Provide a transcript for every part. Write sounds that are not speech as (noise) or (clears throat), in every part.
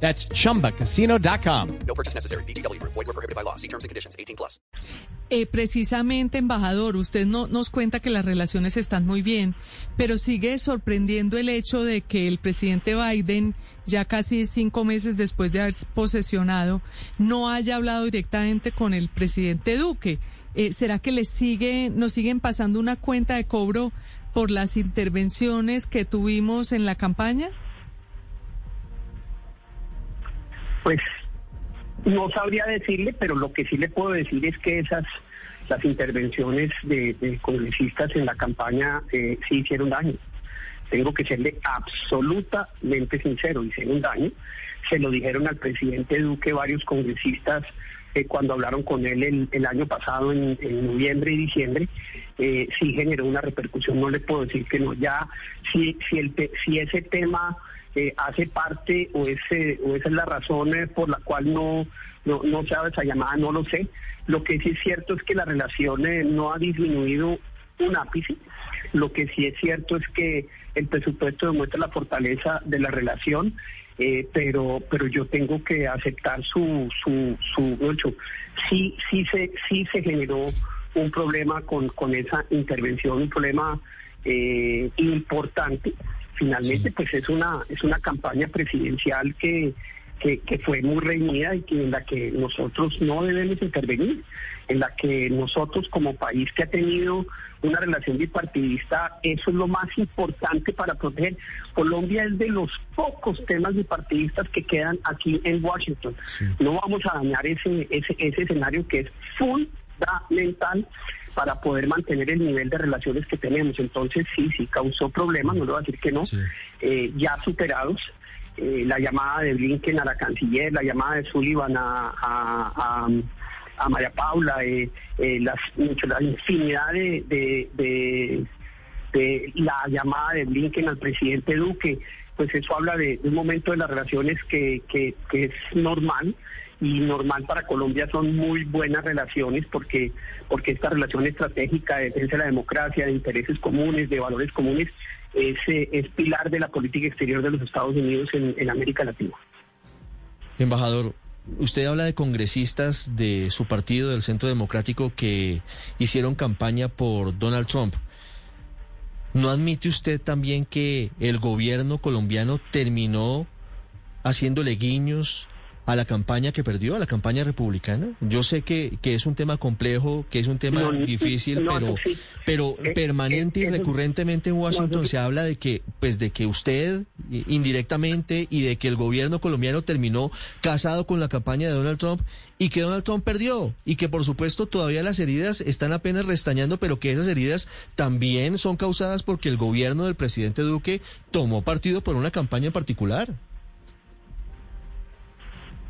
That's chumbacasino.com. No purchase necessary. BGW. Void were prohibited by law. See terms and conditions. 18 plus. Eh, precisamente, embajador, usted no, nos cuenta que las relaciones están muy bien, pero sigue sorprendiendo el hecho de que el presidente Biden, ya casi cinco meses después de haber posesionado, no haya hablado directamente con el presidente Duque. Eh, ¿Será que le sigue, nos siguen pasando una cuenta de cobro por las intervenciones que tuvimos en la campaña? Pues no sabría decirle, pero lo que sí le puedo decir es que esas las intervenciones de, congresistas en la campaña eh, sí hicieron daño. Tengo que serle absolutamente sincero, hicieron daño. Se lo dijeron al presidente Duque varios congresistas eh, cuando hablaron con él el, año pasado, en, noviembre y diciembre, eh, sí generó una repercusión. No le puedo decir que no. Ya, si, si, el, si ese tema hace parte o, ese, o esa es la razón eh, por la cual no, no, no se ha esa llamada, no lo sé. Lo que sí es cierto es que la relación eh, no ha disminuido un ápice. Lo que sí es cierto es que el presupuesto demuestra la fortaleza de la relación, eh, pero pero yo tengo que aceptar su su su Sí sí se sí se generó un problema con con esa intervención, un problema importante finalmente pues es una es una campaña presidencial que, que, fue muy reñida y que en la que nosotros no debemos intervenir, en la que nosotros como país que ha tenido una relación bipartidista, eso es lo más importante para proteger. Colombia es de los pocos temas bipartidistas que quedan aquí en Washington. No vamos a dañar ese, ese, ese escenario que es fundamental para poder mantener el nivel de relaciones que tenemos. Entonces sí, sí causó problemas, no le voy a decir que no, eh, ya superados. Eh, la llamada de Blinken a la canciller, la llamada de Sullivan a, a, María Paula, eh, las, la infinidad de, de, la llamada de Blinken al presidente Duque, pues eso habla de, un momento de las relaciones que, que, que es normal y normal para Colombia son muy buenas relaciones porque porque esta relación estratégica de defensa de la democracia, de intereses comunes, de valores comunes, es, eh, es pilar de la política exterior de los Estados Unidos en, en América Latina. Embajador, usted habla de congresistas de su partido, del Centro Democrático, que hicieron campaña por Donald Trump. ¿No admite usted también que el gobierno colombiano terminó haciéndole guiños a la campaña que perdió, a la campaña republicana? Yo sé que, que es un tema complejo, que es un tema difícil, pero, pero eh, permanente y recurrentemente en Washington se habla de que, pues, de que usted indirectamente y de que el gobierno colombiano terminó casado con la campaña de Donald Trump y que Donald Trump perdió y que por supuesto todavía las heridas están apenas restañando, pero que esas heridas también son causadas porque el gobierno del presidente Duque tomó partido por una campaña en particular.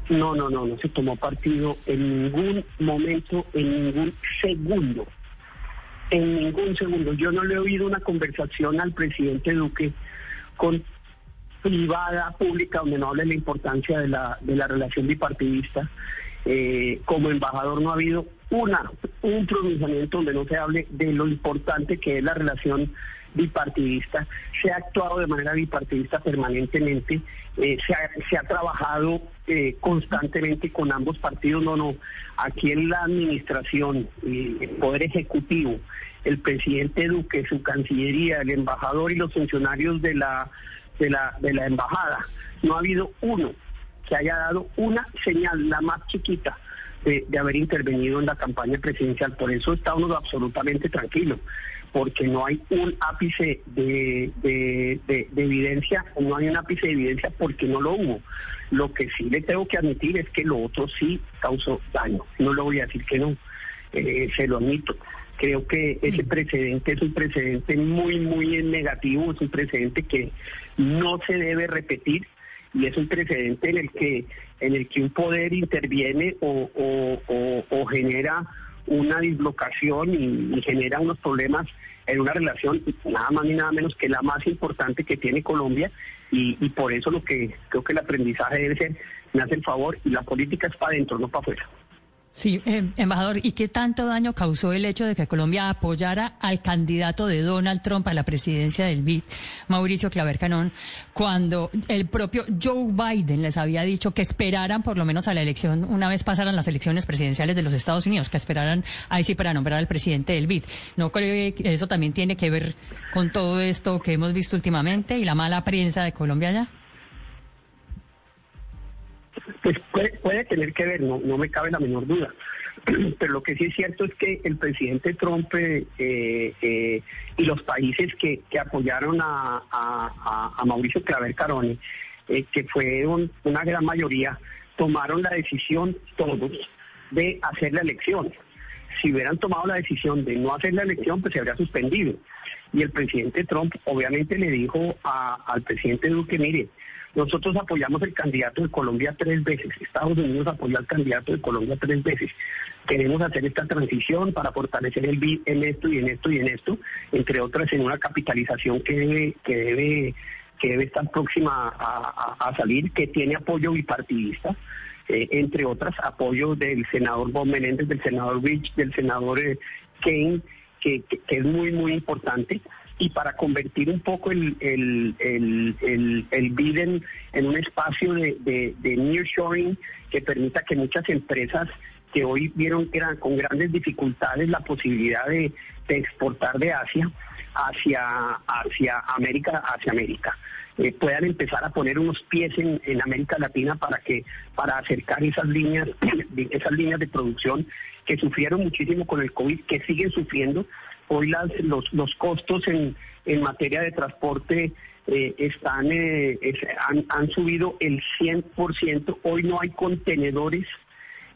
No, no, no, no se tomó partido en ningún momento, en ningún segundo. En ningún segundo. Yo no le he oído una conversación al presidente Duque con privada, pública, donde no hable la importancia de la, de la relación bipartidista. Eh, como embajador no ha habido una, un pronunciamiento donde no se hable de lo importante que es la relación bipartidista, se ha actuado de manera bipartidista permanentemente, eh, se, ha, trabajado eh, constantemente con ambos partidos, no, no, aquí en la administración, eh, el Poder Ejecutivo, el presidente Duque, su Cancillería, el embajador y los funcionarios de la, de la, de la embajada, no ha habido uno que haya dado una señal, la más chiquita, de, de, haber intervenido en la campaña presidencial. Por eso está uno absolutamente tranquilo porque no hay un ápice de, de, evidencia, no hay un ápice de evidencia porque no lo hubo. Lo que sí le tengo que admitir es que lo otro sí causó daño. No le voy a decir que no, eh, se lo admito. Creo que ese precedente es un precedente muy, muy negativo, es un precedente que no se debe repetir y es un precedente en el que en el que un poder interviene o, o- o- o genera una dislocación y, genera unos problemas en una relación nada más ni nada menos que la más importante que tiene Colombia y, y por eso lo que creo que el aprendizaje debe ser me hace el favor y la política es para adentro no para afuera. Sí, eh, embajador, ¿y qué tanto daño causó el hecho de que Colombia apoyara al candidato de Donald Trump a la presidencia del BID, Mauricio Claver Canón, cuando el propio Joe Biden les había dicho que esperaran por lo menos a la elección, una vez pasaran las elecciones presidenciales de los Estados Unidos, que esperaran ahí sí para nombrar al presidente del BID? ¿No creo que eso también tiene que ver con todo esto que hemos visto últimamente y la mala prensa de Colombia allá? Pues puede, tener que ver, no, no me cabe la menor duda. (clears throat) Pero lo que sí es cierto es que el presidente Trump eh, eh, eh, y los países que, que apoyaron a, a- Mauricio Claver Caroni, que fue un- una gran mayoría, tomaron la decisión todos de hacer la elección. Si hubieran tomado la decisión de no hacer la elección, pues se habría suspendido. Y el presidente Trump obviamente le dijo al presidente Duque, mire, nosotros apoyamos el candidato de Colombia tres veces, Estados Unidos apoyó al candidato de Colombia tres veces. Queremos hacer esta transición para fortalecer el BID en esto y en esto y en esto, entre otras en una capitalización que debe, que debe, que debe estar próxima a, salir, que tiene apoyo bipartidista. eh, entre otras, apoyo del senador Bob Menéndez, del senador Rich, del senador eh, Kane, que es muy, muy importante. Y para convertir un poco el, el, el, el, el BID en, un espacio de, de, de nearshoring que permita que muchas empresas que hoy vieron que eran con grandes dificultades la posibilidad de, de exportar de Asia hacia, hacia América, hacia América. eh, puedan empezar a poner unos pies en, en América Latina para que para acercar esas líneas (clears throat) esas líneas de producción que sufrieron muchísimo con el COVID, que siguen sufriendo. Hoy las, los, los costos en, en materia de transporte eh, están eh, han, han subido el 100%. Hoy no hay contenedores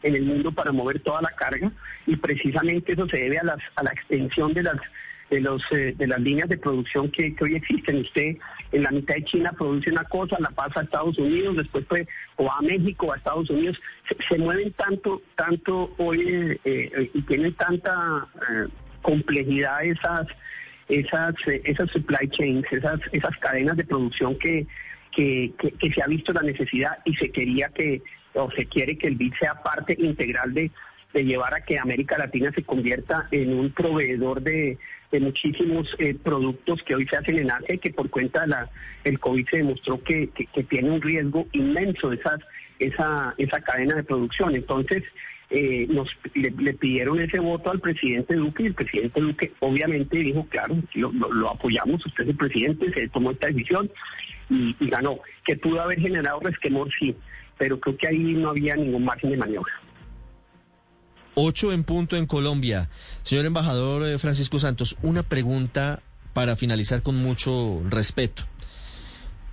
en el mundo para mover toda la carga y precisamente eso se debe a, las, a la extensión de las de los eh, de las líneas de producción que, que hoy existen. Usted en la mitad de China produce una cosa, la pasa a Estados Unidos, después pues, o a México o a Estados Unidos. Se, mueven tanto tanto hoy eh, y tienen tanta complejidad esas esas esas supply chains, esas esas cadenas de producción que que, que, se ha visto la necesidad y se quería que, o se quiere que el BID sea parte integral de, de llevar a que América Latina se convierta en un proveedor de, de muchísimos eh, productos que hoy se hacen en Asia y que por cuenta de la el COVID se demostró que, que, que tiene un riesgo inmenso esas, esa, esa cadena de producción. Entonces, eh, nos le, le pidieron ese voto al presidente Duque y el presidente Duque obviamente dijo, claro, lo, lo- lo apoyamos, usted es el presidente, se tomó esta decisión y, y ganó. Que pudo haber generado resquemor, sí, pero creo que ahí no había ningún margen de maniobra. Ocho en punto en Colombia. Señor embajador eh, Francisco Santos, una pregunta para finalizar con mucho respeto.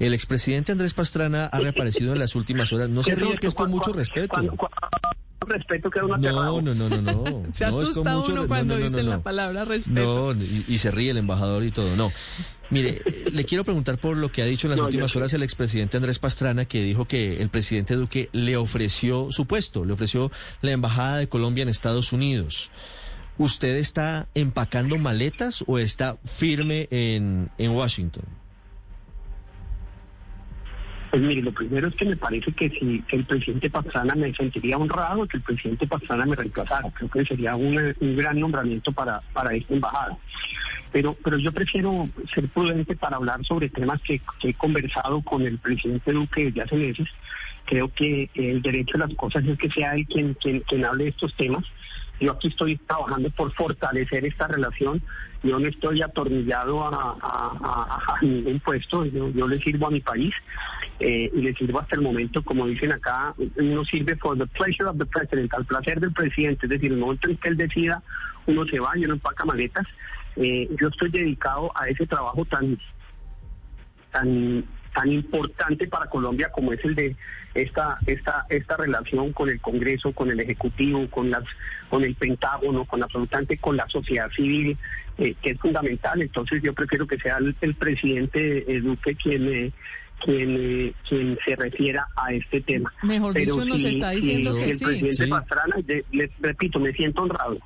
El expresidente Andrés Pastrana ha reaparecido en las últimas horas. No (laughs) se ría que es con mucho respeto. Respeto uno No, aterrado. no, no, no, no. (laughs) Se No, es con asusta mucho uno cuando no, no, no, dicen no. la palabra respeto. No, y, y se ríe el embajador y todo. No. Mire, eh, le quiero preguntar por lo que ha dicho en las últimas horas el expresidente Andrés Pastrana, que dijo que el presidente Duque le ofreció su puesto, le ofreció la embajada de Colombia en Estados Unidos. ¿Usted está empacando maletas o está firme en, en Washington? Pues mire, lo primero es que me parece que si el presidente Pastrana me sentiría honrado que el presidente Pastrana me reemplazara. Creo que sería un, gran nombramiento para esta embajada. Pero, pero yo prefiero ser prudente para hablar sobre temas que, he conversado con el presidente Duque desde hace meses. Creo que el derecho a las cosas es que sea él quien, quien, hable de estos temas. Yo aquí estoy trabajando por fortalecer esta relación. Yo no estoy atornillado a, a- ningún puesto. Yo, le sirvo a mi país eh, y le sirvo hasta el momento, como dicen acá, uno sirve for the pleasure of the president, al placer del presidente. Es decir, el momento en que él decida, uno se va y uno empaca maletas. Eh, yo estoy dedicado a ese trabajo tan tan tan importante para Colombia como es el de esta esta esta relación con el Congreso, con el Ejecutivo, con las con el Pentágono, con absolutamente con la sociedad civil, eh, que es fundamental. Entonces yo prefiero que sea el, el presidente eh, Duque quien eh, quien, eh, quien se refiera a este tema. Mejor Pero dicho, nos está si diciendo que el sí. presidente Sí. Pastrana, de- les repito, me siento honrado.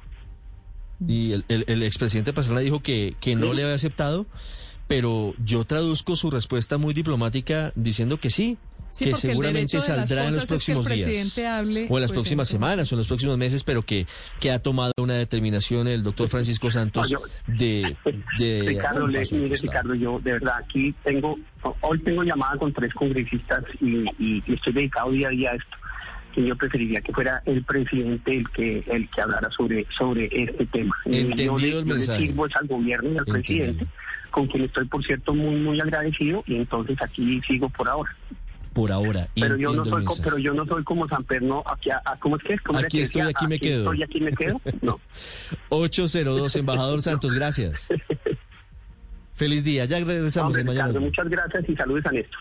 Y el, el, el expresidente Pastrana dijo que, que no le había aceptado, pero yo traduzco su respuesta muy diplomática diciendo que sí, Sí, que seguramente saldrá en los cosas es que el próximos días. hable, o en las pues, próximas entonces- semanas o en los próximos meses, pero que, que ha tomado una determinación el doctor Francisco Santos No, yo- de, de Ricardo, le- mire. Ricardo, yo de verdad aquí tengo, hoy tengo llamada con tres congresistas y, y- y estoy dedicado día a día a esto. Que yo preferiría que fuera el presidente el que el que hablara sobre sobre este tema. Y Entendido yo le, el yo le sirvo es al gobierno y al Entendido. presidente, con quien estoy, por cierto, muy muy agradecido y entonces aquí sigo por ahora. Por ahora, Pero yo no soy pero yo no soy como San Perno, aquí, a- a- ¿cómo es que es? ¿Cómo era Aquí estoy, aquí me quedo. Estoy, aquí me quedo. No. (laughs) 802, embajador Santos, gracias. (laughs) Feliz día, ya regresamos Hombre, mañana. Ricardo, muchas gracias y saludos a Néstor.